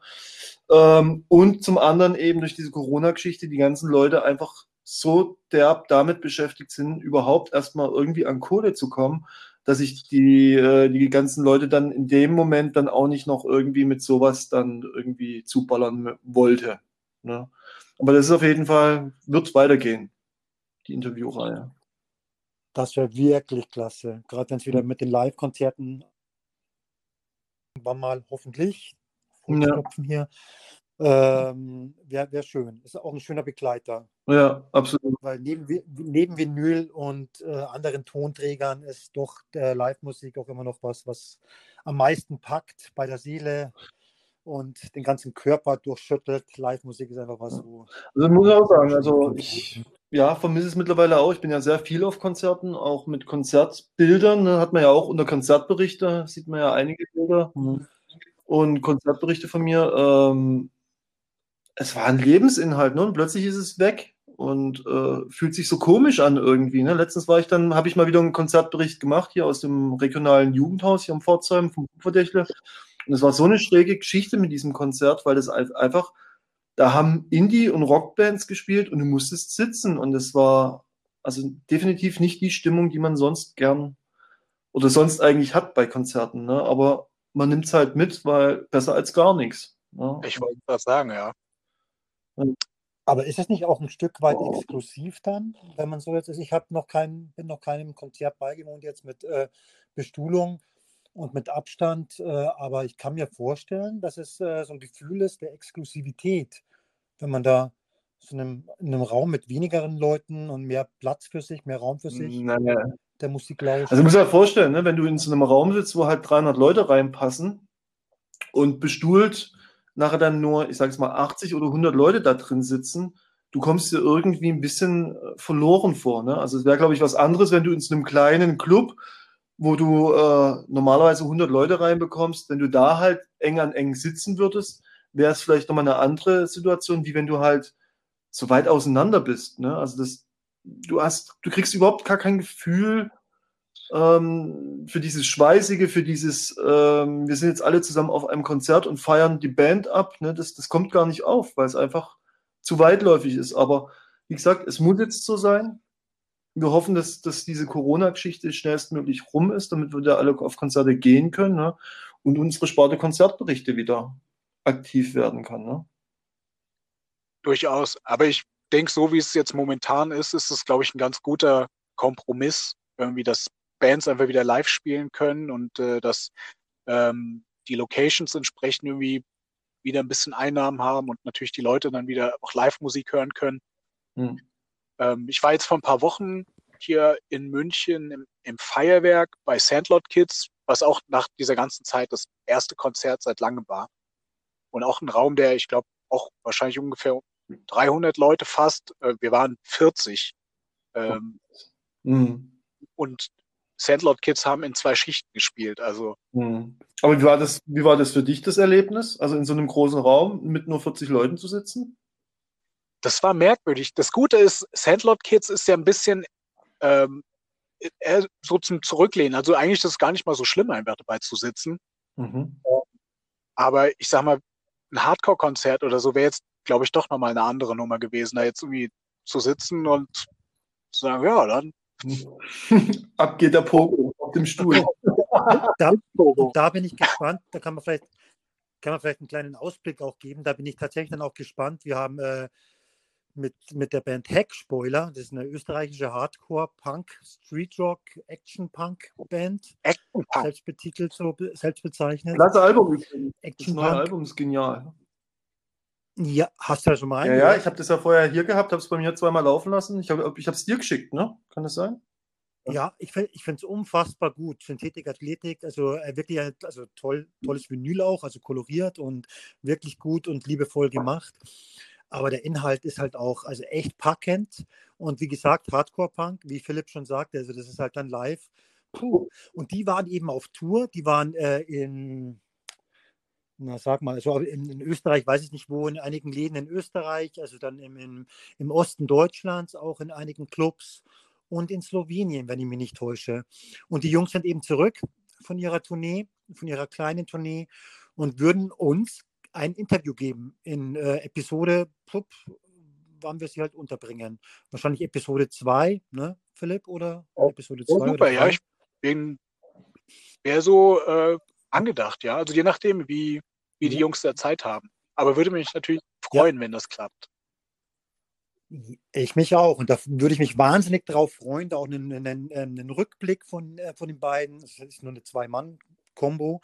Ähm, und zum anderen eben durch diese Corona-Geschichte die ganzen Leute einfach so derb damit beschäftigt sind, überhaupt erstmal irgendwie an Kohle zu kommen, dass ich die, äh, die ganzen Leute dann in dem Moment dann auch nicht noch irgendwie mit sowas dann irgendwie zuballern wollte. Ne? Aber das ist auf jeden Fall, wird weitergehen, die Interviewreihe. Das wäre wirklich klasse. Gerade wenn es wieder mit den Live-Konzerten irgendwann mal hoffentlich Ja. hier. Ähm, wäre wär schön. Ist auch ein schöner Begleiter. Ja, absolut. Weil neben, neben Vinyl und äh, anderen Tonträgern ist doch der Live-Musik auch immer noch was, was am meisten packt bei der Seele und den ganzen Körper durchschüttelt. Live-Musik ist einfach was, wo. Also muss ich auch sagen, also ich ja, vermisse es mittlerweile auch. Ich bin ja sehr viel auf Konzerten, auch mit Konzertbildern. Ne, hat man ja auch unter Konzertberichte, sieht man ja einige Bilder und Konzertberichte von mir. Ähm, es war ein Lebensinhalt, ne? Und plötzlich ist es weg und äh, fühlt sich so komisch an irgendwie. Ne? Letztens war ich dann, habe ich mal wieder einen Konzertbericht gemacht hier aus dem regionalen Jugendhaus hier am Pforzheim vom Verdächtle. Und es war so eine schräge Geschichte mit diesem Konzert, weil das ein- einfach, da haben Indie- und Rockbands gespielt und du musstest sitzen und es war also definitiv nicht die Stimmung, die man sonst gern oder sonst eigentlich hat bei Konzerten. Ne? Aber man nimmt es halt mit, weil besser als gar nichts. Ne? Ich wollte das sagen, ja. Aber ist es nicht auch ein Stück weit exklusiv dann, wenn man so jetzt ist? Ich habe noch kein, bin noch keinem Konzert beigewohnt jetzt mit äh, Bestuhlung und mit Abstand, äh, aber ich kann mir vorstellen, dass es äh, so ein Gefühl ist der Exklusivität, wenn man da so in einem, in einem Raum mit wenigeren Leuten und mehr Platz für sich, mehr Raum für sich, Naja. der Musik lauscht. Also du musst dir vorstellen, ne, wenn du in so einem Raum sitzt, wo halt 300 Leute reinpassen und bestuhlt nachher dann nur, ich sage es mal, 80 oder 100 Leute da drin sitzen, du kommst dir irgendwie ein bisschen äh, verloren vor. Ne? Also es wäre, glaube ich, was anderes, wenn du in so einem kleinen Club, wo du äh, normalerweise 100 Leute reinbekommst, wenn du da halt eng an eng sitzen würdest, wäre es vielleicht nochmal eine andere Situation, wie wenn du halt so weit auseinander bist. Ne? Also das, du hast, du kriegst überhaupt gar kein Gefühl ähm, für dieses Schweißige, für dieses, ähm, wir sind jetzt alle zusammen auf einem Konzert und feiern die Band ab. Ne? Das, das kommt gar nicht auf, weil es einfach zu weitläufig ist. Aber wie gesagt, es muss jetzt so sein. Wir hoffen, dass, dass diese Corona-Geschichte schnellstmöglich rum ist, damit wir da alle auf Konzerte gehen können ne? und unsere Sparte Konzertberichte wieder aktiv werden kann. Ne? Durchaus. Aber ich denke, so wie es jetzt momentan ist, ist es, glaube ich, ein ganz guter Kompromiss, irgendwie, dass Bands einfach wieder live spielen können und äh, dass ähm, die Locations entsprechend irgendwie wieder ein bisschen Einnahmen haben und natürlich die Leute dann wieder auch Live-Musik hören können. Hm. Ähm, ich war jetzt vor ein paar Wochen hier in München im, im Feuerwerk bei Sandlot Kids, was auch nach dieser ganzen Zeit das erste Konzert seit langem war. Und auch ein Raum, der, ich glaube, auch wahrscheinlich ungefähr 300 Leute fast. Äh, wir waren 40. Ähm, Hm. und Sandlot Kids haben in zwei Schichten gespielt. Also Hm. Aber wie war, das, wie war das für dich, das Erlebnis? Also in so einem großen Raum mit nur 40 Leuten zu sitzen? Das war merkwürdig. Das Gute ist, Sandlot Kids ist ja ein bisschen ähm, eher so zum Zurücklehnen. Also eigentlich ist es gar nicht mal so schlimm, einfach dabei zu sitzen. Mhm. Aber ich sag mal, ein Hardcore-Konzert oder so wäre jetzt, glaube ich, doch nochmal eine andere Nummer gewesen, da jetzt irgendwie zu sitzen und zu sagen, ja, dann Ab geht der Pogo auf dem Stuhl. Da, da bin ich gespannt, da kann man vielleicht, kann man vielleicht einen kleinen Ausblick auch geben. Da bin ich tatsächlich dann auch gespannt. Wir haben äh, mit, mit der Band Heckspoiler, das ist eine österreichische Hardcore-Punk, Street-Rock, Action-Punk-Band, Action Punk. selbst betitelt, so selbst bezeichnet. Klasse Album übrigens. Das neue. Album ist genial. Ja, hast du ja schon mal Ja, reingehört? ja, ich habe das ja vorher hier gehabt, habe es bei mir zweimal laufen lassen. Ich habe ich es dir geschickt, ne? Kann das sein? Ja, ich, ich finde es unfassbar gut. Synthetik, Athletik, also äh, wirklich ein, also toll, tolles Vinyl auch, also koloriert und wirklich gut und liebevoll gemacht. Aber der Inhalt ist halt auch also echt packend und wie gesagt, Hardcore-Punk, wie Philipp schon sagte, also das ist halt dann live. Puh. Und die waren eben auf Tour, die waren äh, in, na sag mal, also in, in Österreich, weiß ich nicht wo, in einigen Läden in Österreich, also dann im, im, im Osten Deutschlands, auch in einigen Clubs und in Slowenien, wenn ich mich nicht täusche. Und die Jungs sind eben zurück von ihrer Tournee, von ihrer kleinen Tournee und würden uns ein Interview geben in äh, Episode, pup, wann wir sie halt unterbringen. Wahrscheinlich Episode 2, ne, Philipp, oder oh, Episode 2 oh, super, oder ja, ich bin wäre so äh, angedacht, ja. Also je nachdem, wie, wie ja. die Jungs da Zeit haben. Aber würde mich natürlich freuen, ja. wenn das klappt. Ich mich auch. Und da würde ich mich wahnsinnig darauf freuen, da auch einen, einen, einen Rückblick von, äh, von den beiden, das ist nur eine Zwei-Mann-Kombo,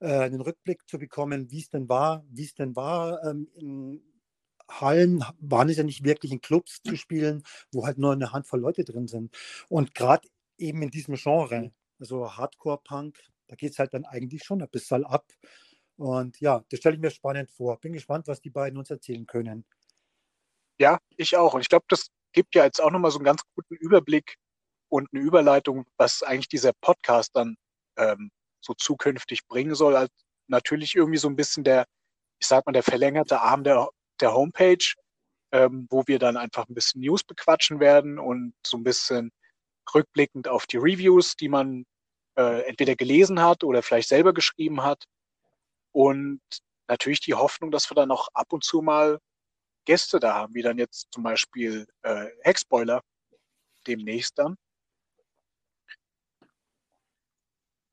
äh, einen Rückblick zu bekommen, wie es denn war, wie es denn war, ähm, in Hallen waren es ja nicht wirklich in Clubs zu spielen, wo halt nur eine Handvoll Leute drin sind. Und gerade eben in diesem Genre, also Hardcore-Punk, da geht es halt dann eigentlich schon ein bisschen ab. Und ja, das stelle ich mir spannend vor. Bin gespannt, was die beiden uns erzählen können. Ja, ich auch. Und ich glaube, das gibt ja jetzt auch nochmal so einen ganz guten Überblick und eine Überleitung, was eigentlich dieser Podcast dann ähm, so zukünftig bringen soll. Also natürlich irgendwie so ein bisschen der, ich sag mal, der verlängerte Arm der, der Homepage, ähm, wo wir dann einfach ein bisschen News bequatschen werden und so ein bisschen rückblickend auf die Reviews, die man äh, entweder gelesen hat oder vielleicht selber geschrieben hat. Und natürlich die Hoffnung, dass wir dann auch ab und zu mal Gäste da haben, wie dann jetzt zum Beispiel äh, Hexboiler demnächst dann.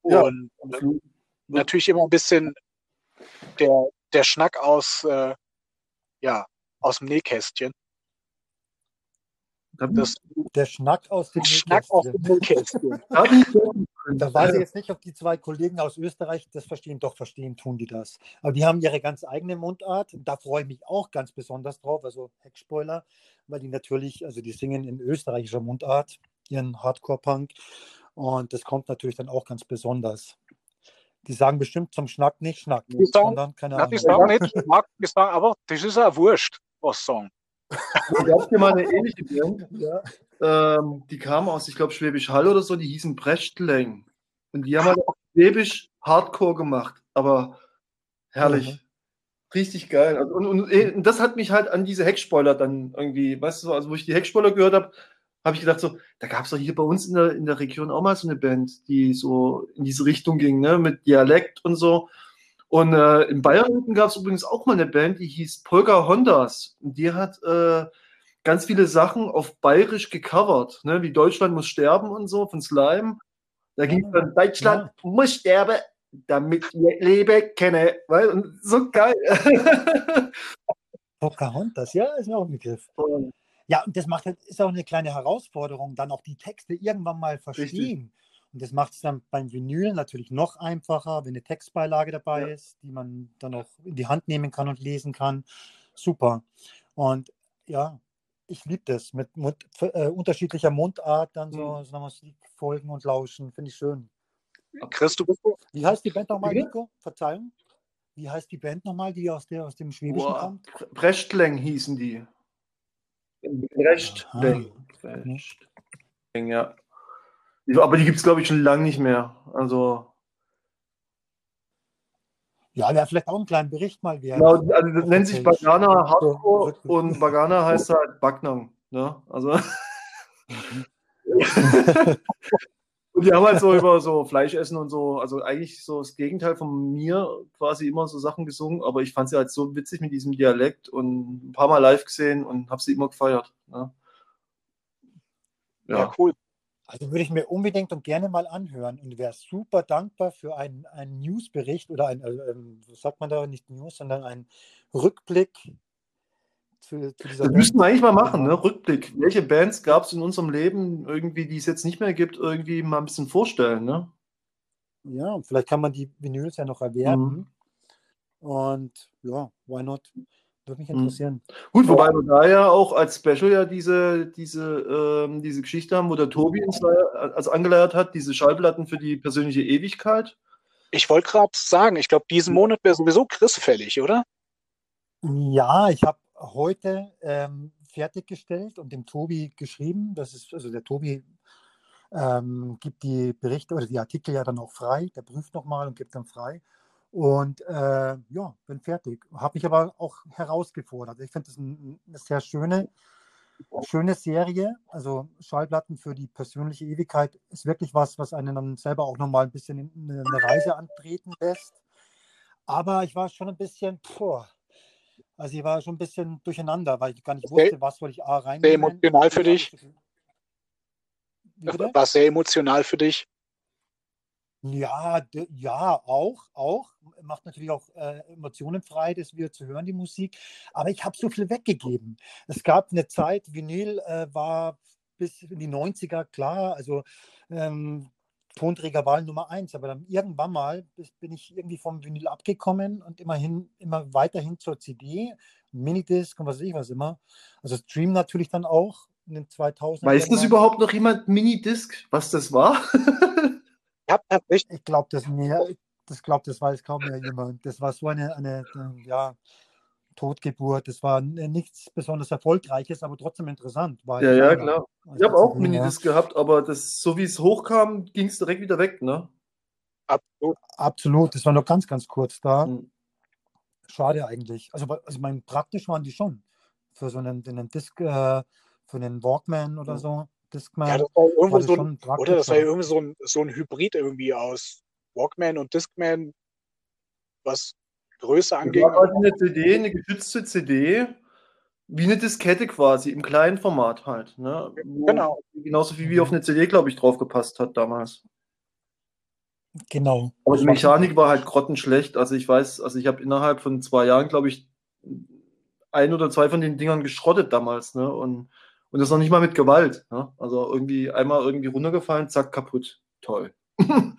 Und ja. äh, natürlich immer ein bisschen der, der Schnack aus, äh, ja, aus dem Nähkästchen. Das, der Schnack aus dem Schnack aus dem Nähkästchen. da weiß ich jetzt nicht, ob die zwei Kollegen aus Österreich das verstehen. Doch, verstehen tun die das. Aber die haben ihre ganz eigene Mundart. Da freue ich mich auch ganz besonders drauf. Also Heckspoiler, weil die natürlich, also die singen in österreichischer Mundart ihren Hardcore-Punk. Und das kommt natürlich dann auch ganz besonders. Die sagen bestimmt zum Schnack nicht Schnack, die sagen, sondern keine Ahnung. Die sagen nicht Schnack, die sagen aber, das ist ja wurscht, was sagen. Ich habe hier mal eine ähnliche Band. Ja. Ähm, die kam aus, ich glaube, Schwäbisch Hall oder so, die hießen Brechtleng. Und die haben halt auch Schwäbisch Hardcore gemacht, aber herrlich. Mhm. Richtig geil. Also, und, und, und, das hat mich halt an diese Heckspoiler dann irgendwie, weißt du, also wo ich die Heckspoiler gehört habe, habe ich gedacht, so, da gab es doch hier bei uns in der, in der Region auch mal so eine Band, die so in diese Richtung ging, ne, mit Dialekt und so. Und äh, in Bayern gab es übrigens auch mal eine Band, die hieß Polka Hondas. Und die hat äh, ganz viele Sachen auf Bayerisch gecovert, ne? wie Deutschland muss sterben und so von Slime. Da ging es dann, Deutschland ja. muss sterben, damit ich lebe kenne. Weil, und so geil. Pocahontas, ja, ist mir auch ein Begriff. Ja, und das macht halt, ist auch eine kleine Herausforderung, dann auch die Texte irgendwann mal verstehen. Richtig. Und das macht es dann beim Vinyl natürlich noch einfacher, wenn eine Textbeilage dabei ja. ist, die man dann auch in die Hand nehmen kann und lesen kann. Super. Und ja, ich liebe das mit, mit äh, unterschiedlicher Mundart, dann so, mhm. so Musik folgen und lauschen. Finde ich schön. Chris, du Wie heißt die Band nochmal, Nico? Verzeihung. Wie heißt die Band nochmal, die aus, der, aus dem Schwäbischen oh, kommt? Brechtleng hießen die. Brechtleng, ja. Aber die gibt es, glaube ich, schon lange nicht mehr. Also. Ja, wäre vielleicht auch ein kleinen Bericht mal wert. Genau, also das nennt sich Bagana Hardcore und Bagana heißt halt Backnang. Ne? Also. Und die haben halt so über so Fleischessen und so, also eigentlich so das Gegenteil von mir quasi immer so Sachen gesungen, aber ich fand sie halt so witzig mit diesem Dialekt und ein paar Mal live gesehen und habe sie immer gefeiert. Ne? Ja. ja, cool. Also würde ich mir unbedingt und gerne mal anhören und wäre super dankbar für einen, einen Newsbericht oder ein, äh, was sagt man da, nicht News, sondern einen Rückblick zu, zu dieser Das müssten wir eigentlich mal machen, ne? Rückblick. Welche Bands gab es in unserem Leben irgendwie, die es jetzt nicht mehr gibt, irgendwie mal ein bisschen vorstellen, ne? Ja, vielleicht kann man die Vinyls ja noch erwerben. Mhm. Und ja, why not? Würde mich mhm. interessieren. Gut, wobei wir da ja auch als Special ja diese, diese, ähm, diese Geschichte haben, wo der Tobi uns also angeleiert hat, diese Schallplatten für die persönliche Ewigkeit. Ich wollte gerade sagen, ich glaube, diesen Monat wäre sowieso Chris fällig, oder? Ja, ich habe heute ähm, fertiggestellt und dem Tobi geschrieben. Das ist, also der Tobi ähm, gibt die Berichte oder die Artikel ja dann auch frei. Der prüft nochmal und gibt dann frei. Und äh, ja, bin fertig. Habe mich aber auch herausgefordert. Ich finde das ein, eine sehr schöne, schöne Serie. Also Schallplatten für die persönliche Ewigkeit ist wirklich was, was einen dann selber auch nochmal ein bisschen eine, eine Reise antreten lässt. Aber ich war schon ein bisschen, boah, Also ich war schon ein bisschen durcheinander, weil ich gar nicht wusste, was soll ich A rein. Sehr emotional für dich? War sehr emotional für dich. Ja, ja, auch, auch. Macht natürlich auch äh, Emotionen frei, das wieder zu hören, die Musik. Aber ich habe so viel weggegeben. Es gab eine Zeit, Vinyl äh, war bis in die 90er klar, also ähm, Tonträger war Nummer eins, aber dann irgendwann mal bin ich irgendwie vom Vinyl abgekommen und immerhin immer weiterhin zur CD, Minidisc und was weiß ich was immer. Also Stream natürlich dann auch in den 2000 Weiß das überhaupt noch jemand Minidisc, was das war? Ich glaube, das mehr, das glaube, das weiß kaum mehr jemand. Das war so eine, eine ja, Totgeburt. Das war nichts besonders Erfolgreiches, aber trotzdem interessant. War Ja, ich ja, selber, klar. Ich habe auch CD, ja. Minidisc gehabt, aber das, so wie es hochkam, ging es direkt wieder weg, ne? absolut, Absolut, das war noch ganz, ganz kurz da. Mhm. Schade eigentlich. Also, also mein, praktisch waren die schon. Für so einen, einen Disc, äh, für einen Walkman oder Ja. so. Discman. ja, das war war irgendwo das so ein, oder das war irgendwie so ein, so ein Hybrid irgendwie aus Walkman und Discman, was Größe war quasi eine CD, eine geschützte CD, wie eine Diskette quasi, im kleinen Format halt. Ne? Genau. Genauso wie, wie auf eine CD, glaube ich, drauf gepasst hat damals. Genau. Aber die Mechanik war halt grottenschlecht. Also ich weiß, also ich habe innerhalb von zwei Jahren, glaube ich, ein oder zwei von den Dingern geschrottet damals, ne? Und, und das noch nicht mal mit Gewalt. Ne? Also irgendwie einmal irgendwie runtergefallen, zack, kaputt. Toll.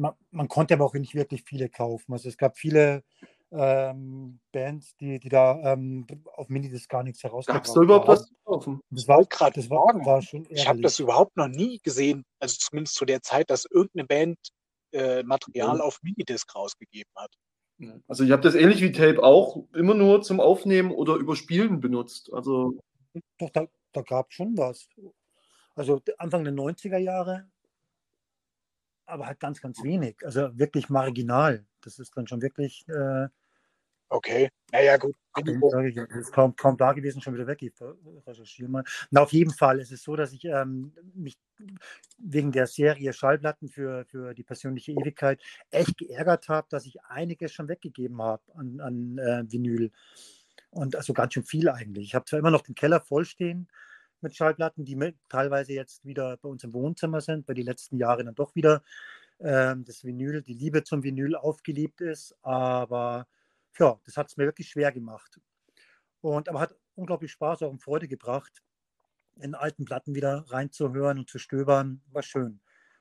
man, man konnte aber auch nicht wirklich viele kaufen. Also es gab viele ähm, Bands, die, die da ähm, auf Minidisc gar nichts herausgebracht Gab es da überhaupt haben. was zu kaufen? Das war, gerade das war, war schon Ich habe das ärgerlich. überhaupt noch nie gesehen, also zumindest zu der Zeit, dass irgendeine Band äh, Material Ja. auf Minidisc rausgegeben hat. Also ich habe das ähnlich wie Tape auch immer nur zum Aufnehmen oder Überspielen benutzt. Also Doch, da, da gab es schon was. Also Anfang der 90er Jahre, aber halt ganz, ganz wenig. Also wirklich marginal. Das ist dann schon wirklich, äh, Okay, naja gut. ich, das ist kaum, kaum da gewesen, schon wieder weg. Ich recherchiere mal. Na, auf jeden Fall ist es so, dass ich ähm, mich wegen der Serie Schallplatten für, für die persönliche Ewigkeit echt geärgert habe, dass ich einiges schon weggegeben habe an, an äh, Vinyl. Und also ganz schön viel eigentlich. Ich habe zwar immer noch den Keller vollstehen mit Schallplatten, die mit, teilweise jetzt wieder bei uns im Wohnzimmer sind, weil die letzten Jahre dann doch wieder ähm, das Vinyl, die Liebe zum Vinyl aufgeliebt ist. Aber ja, das hat es mir wirklich schwer gemacht. Und aber hat unglaublich Spaß auch und Freude gebracht, in alten Platten wieder reinzuhören und zu stöbern. War schön.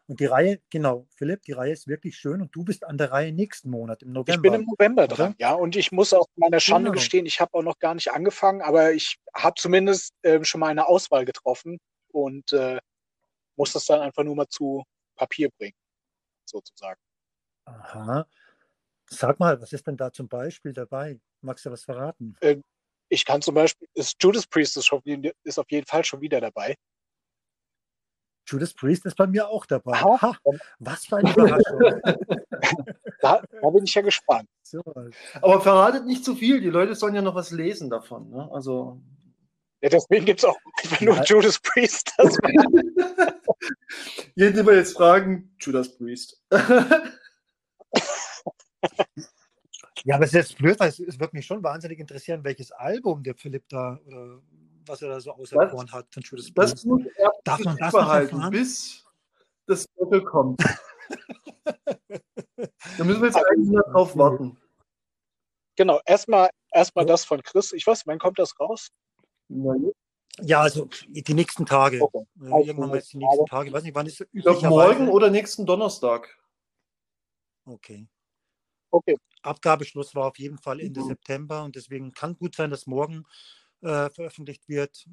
Und die Reihe, genau, Philipp, die Reihe ist wirklich schön und du bist an der Reihe nächsten Monat im November. Ich bin im November oder? dran, ja. Und ich muss auch meiner Schande Genau. gestehen, ich habe auch noch gar nicht angefangen, aber ich habe zumindest ähm, schon mal eine Auswahl getroffen und äh, muss das dann einfach nur mal zu Papier bringen, sozusagen. Aha. Sag mal, was ist denn da zum Beispiel dabei? Magst du was verraten? Ich kann zum Beispiel, ist Judas Priest ist, schon, ist auf jeden Fall schon wieder dabei. Judas Priest ist bei mir auch dabei. Ha, was für eine Überraschung. Da, da bin ich ja gespannt. Aber verratet nicht zu viel, die Leute sollen ja noch was lesen davon. Ne? Also Ja, deswegen gibt es auch einfach nur Ja. Judas Priest. Das jeden, den wir jetzt fragen, Judas Priest. Ja, aber es ist jetzt blöd, weil es, es wird mich schon wahnsinnig interessieren, welches Album der Philipp da oder was er da so auserkoren hat von Judas Das Priest. muss er Darf man das behalten, bis das Viertel kommt. da müssen wir jetzt eigentlich nur drauf warten. genau, erstmal erstmal Ja. das von Chris. Ich weiß, wann kommt das raus? Ja, also die nächsten Tage. Okay. Also Irgendwann mal jetzt die nächsten Tage. Ich weiß nicht, wann ist es Ich glaube üblicherweise? morgen oder nächsten Donnerstag. Okay. Okay. Abgabeschluss war auf jeden Fall Ende Mhm. September und deswegen kann gut sein, dass morgen äh, veröffentlicht wird.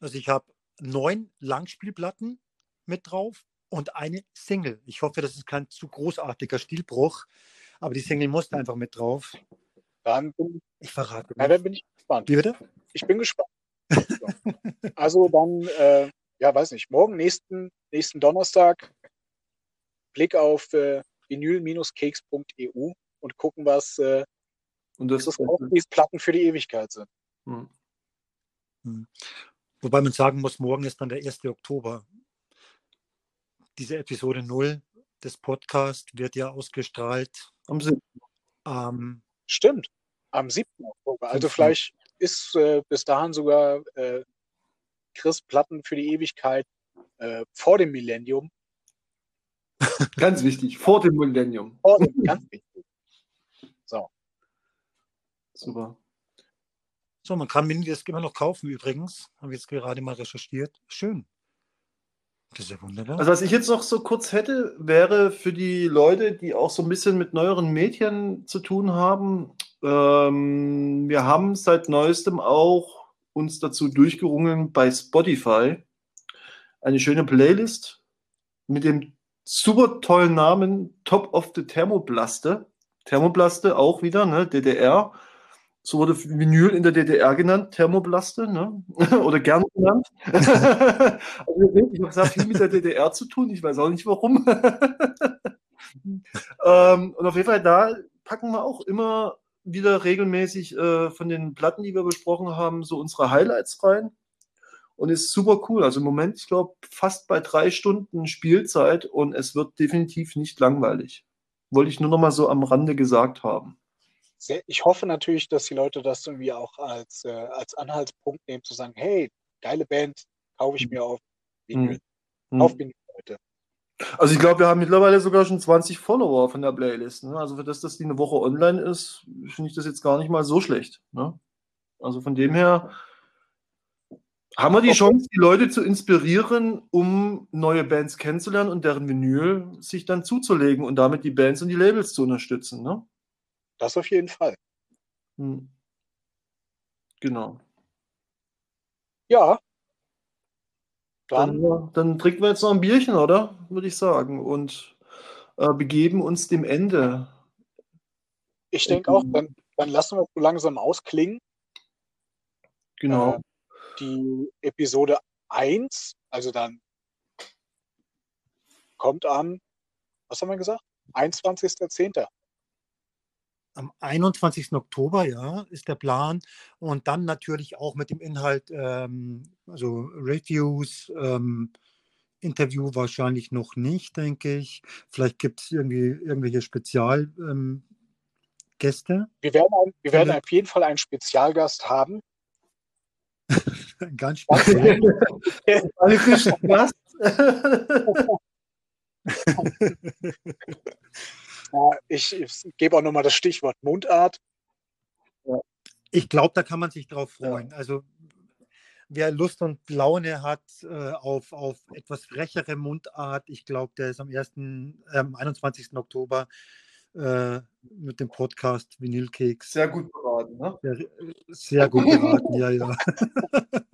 Also ich habe neun Langspielplatten mit drauf und eine Single. Ich hoffe, das ist kein zu großartiger Stilbruch, aber die Single musste einfach mit drauf. Dann bin, Ich verrate ja, dann bin ich gespannt. Wie bitte? Ich bin gespannt. So. Also dann, äh, ja, weiß nicht, morgen, nächsten, nächsten Donnerstag, Blick auf äh, vinyl-keks.eu und gucken, was äh, Und das das Auflies Platten für die Ewigkeit sind. Hm. Wobei man sagen muss, morgen ist dann der 1. Oktober. Diese Episode 0 des Podcasts wird ja ausgestrahlt am 7. am Stimmt. Am 7. Oktober. Also vielleicht ist äh, bis dahin sogar äh, Chris Platten für die Ewigkeit äh, vor dem Millennium. Ganz wichtig, vor dem Millennium. Vor dem, ganz wichtig. So. Super. So, man kann Mini das immer noch kaufen übrigens. Haben wir jetzt gerade mal recherchiert. Schön. Das ist ja wunderbar. Also was ich jetzt noch so kurz hätte, wäre für die Leute, die auch so ein bisschen mit neueren Medien zu tun haben. Ähm, wir haben seit neuestem auch uns dazu durchgerungen, bei Spotify eine schöne Playlist mit dem super tollen Namen Top of the Thermoblaste. Thermoblaste auch wieder, ne, DDR. So wurde Vinyl in der DDR genannt, Thermoblaste, ne? oder gern genannt. also ich habe sehr viel mit der DDR zu tun, ich weiß auch nicht warum. ähm, und auf jeden Fall, da packen wir auch immer wieder regelmäßig äh, von den Platten, die wir besprochen haben, so unsere Highlights rein. Und ist super cool. Also im Moment, ich glaube, fast bei drei Stunden Spielzeit und es wird definitiv nicht langweilig. Wollte ich nur noch mal so am Rande gesagt haben sehr, ich hoffe natürlich, dass die Leute das irgendwie auch als, äh, als Anhaltspunkt nehmen, zu sagen, hey, geile Band, kaufe ich mhm. mir auf Vinyl. Mhm. Auf Vinyl heute. Also ich glaube, wir haben mittlerweile sogar schon 20 Follower von der Playlist. Ne? Also für das, dass die eine Woche online ist, finde ich das jetzt gar nicht mal so schlecht. Ne? Also von dem her haben wir die Chance, die Leute zu inspirieren, um neue Bands kennenzulernen und deren Vinyl sich dann zuzulegen und damit die Bands und die Labels zu unterstützen. Ne? Das auf jeden Fall. Hm. Genau. Ja. Dann, dann, dann, trinken wir jetzt noch ein Bierchen, oder? Würde ich sagen. Und äh, begeben uns dem Ende. Ich denke auch, dann, dann lassen wir so langsam ausklingen. Genau. Äh, die Episode 1, also dann kommt am, was haben wir gesagt? 21.10 am 21. Oktober, ja, ist der Plan. Und dann natürlich auch mit dem Inhalt, ähm, also Reviews, ähm, Interview wahrscheinlich noch nicht, denke ich. Vielleicht gibt es irgendwie irgendwelche Spezialgäste. Ähm, wir werden, ein, wir werden auf jeden Fall einen Spezialgast haben. Ganz speziell. Gast. ich, ich gebe auch nochmal das Stichwort Mundart. Ich glaube, da kann man sich drauf freuen. Ja. Also wer Lust und Laune hat äh, auf, auf etwas frechere Mundart, ich glaube, der ist am 1., äh, 21. Oktober äh, mit dem Podcast Vinylkeks. Sehr gut beraten, ne? Sehr, sehr gut beraten, ja, ja.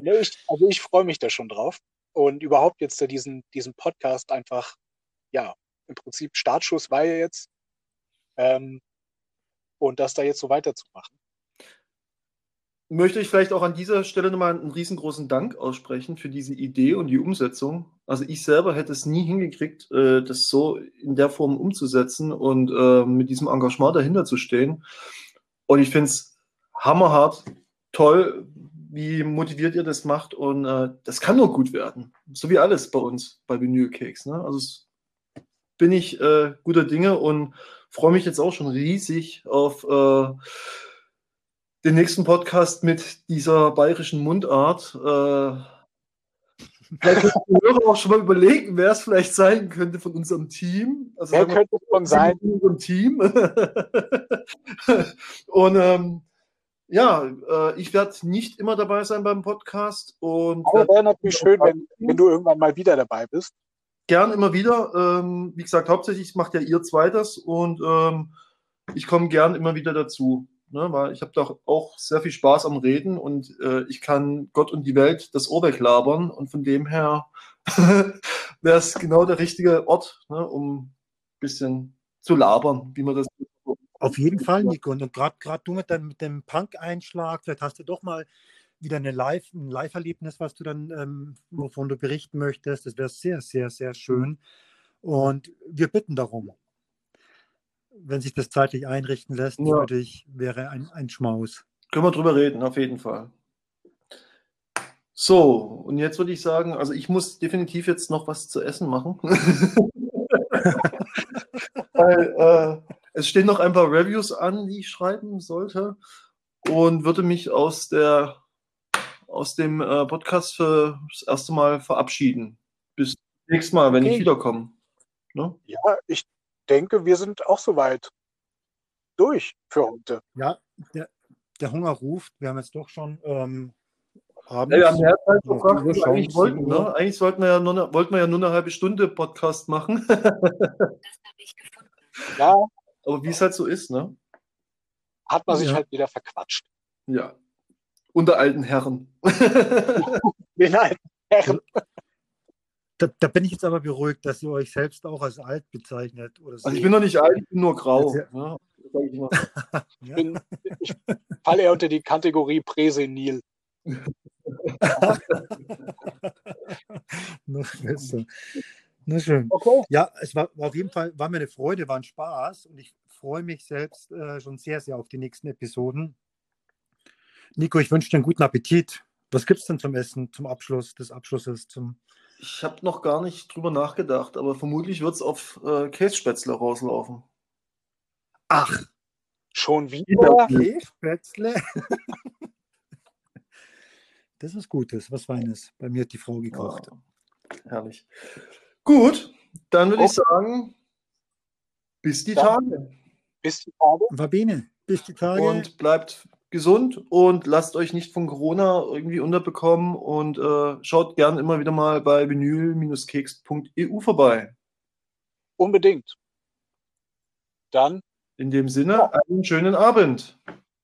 Nee, ich, also ich freue mich da schon drauf. Und überhaupt jetzt diesen, diesen Podcast einfach, ja, im Prinzip Startschuss war ja jetzt. Ähm, und das da jetzt so weiterzumachen. Möchte ich vielleicht auch an dieser Stelle nochmal einen riesengroßen Dank aussprechen für diese Idee und die Umsetzung. Also ich selber hätte es nie hingekriegt, äh, das so in der Form umzusetzen und äh, mit diesem Engagement dahinter zu stehen. Und ich finde es hammerhart, toll, wie motiviert ihr das macht. Und äh, das kann nur gut werden. So wie alles bei uns, bei Vinyl Cakes. Ne? Also es bin ich äh, guter Dinge und freue mich jetzt auch schon riesig auf äh, den nächsten Podcast mit dieser bayerischen Mundart. Äh, vielleicht können wir auch schon mal überlegen, wer es vielleicht sein könnte von unserem Team. Also wer könnte es von sein? Von unserem Team. und ähm, ja, äh, ich werde nicht immer dabei sein beim Podcast. Und Aber wäre natürlich schön, wenn, wenn du irgendwann mal wieder dabei bist gern immer wieder. Ähm, wie gesagt, hauptsächlich macht ja ihr zweites und ähm, ich komme gern immer wieder dazu. Ne, weil ich habe doch auch sehr viel Spaß am Reden und äh, ich kann Gott und die Welt das Ohr weglabern und von dem her wäre es genau der richtige Ort, ne, um ein bisschen zu labern, wie man das. Auf jeden Fall, Nico. Und gerade du mit, dein, mit dem Punk-Einschlag, vielleicht hast du doch mal wieder eine Live, ein Live-Erlebnis, was du dann, ähm, wovon du berichten möchtest. Das wäre sehr, sehr, sehr schön. Und wir bitten darum, wenn sich das zeitlich einrichten lässt, ja. würde ich, wäre ein, ein Schmaus. Können wir drüber reden, auf jeden Fall. So, und jetzt würde ich sagen, also ich muss definitiv jetzt noch was zu essen machen. Weil äh, Es stehen noch ein paar Reviews an, die ich schreiben sollte. Und würde mich aus, der, aus dem äh, Podcast für das erste Mal verabschieden. Bis nächstes Mal, wenn Okay. ich wiederkomme. Ne? Ja, ich denke, wir sind auch soweit durch für heute. Ja, der, der Hunger ruft. Wir haben jetzt doch schon ähm, abends. Ja, wir haben mehr Zeit auf die verbracht, Uhr als wir schauen, eigentlich wollten. 10 Uhr. Ne? Eigentlich sollten wir, ja nur, eine- wollten wir ja nur eine halbe Stunde Podcast machen. Ja, Aber wie es halt so ist, ne? hat man sich Ja. halt wieder verquatscht. Ja. Unter alten Herren. Den alten Herren. Da, da bin ich jetzt aber beruhigt, dass ihr euch selbst auch als alt bezeichnet. Oder so. Also ich bin noch nicht alt, ich bin nur grau. Jetzt Ne? Ich ja. bin, ich falle eher unter die Kategorie Präsenil. Noch besser. Na schön. Okay. Ja, es war, war auf jeden Fall war mir eine Freude, war ein Spaß und ich freue mich selbst äh, schon sehr, sehr auf die nächsten Episoden. Nico, ich wünsche dir einen guten Appetit. Was gibt es denn zum Essen, zum Abschluss des Abschlusses? Zum Ich habe noch gar nicht drüber nachgedacht, aber vermutlich wird es auf äh, Kässpätzle rauslaufen. Ach, Schon wieder? Kässpätzle. Das ist Gutes, was Feines. Bei mir hat die Frau gekocht. Ja, herrlich. Gut, dann würde ich sagen, bis die Tage. Bis die Tage. War Bene, bis die Tage. Und bleibt gesund und lasst euch nicht von Corona irgendwie unterbekommen und äh, schaut gern immer wieder mal bei vinyl-keks.eu vorbei. Unbedingt. Dann In dem Sinne, einen schönen Abend.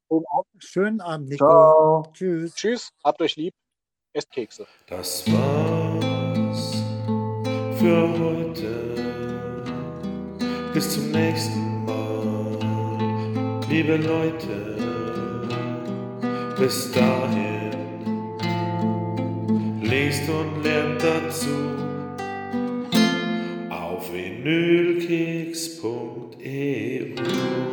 schönen Abend. Schönen Abend, Nico. Ciao. Tschüss. Tschüss, habt euch lieb, esst Kekse. Das war's für heute. Bis zum nächsten Mal, liebe Leute. Bis dahin, lest und lernt dazu auf vinylkeks.eu.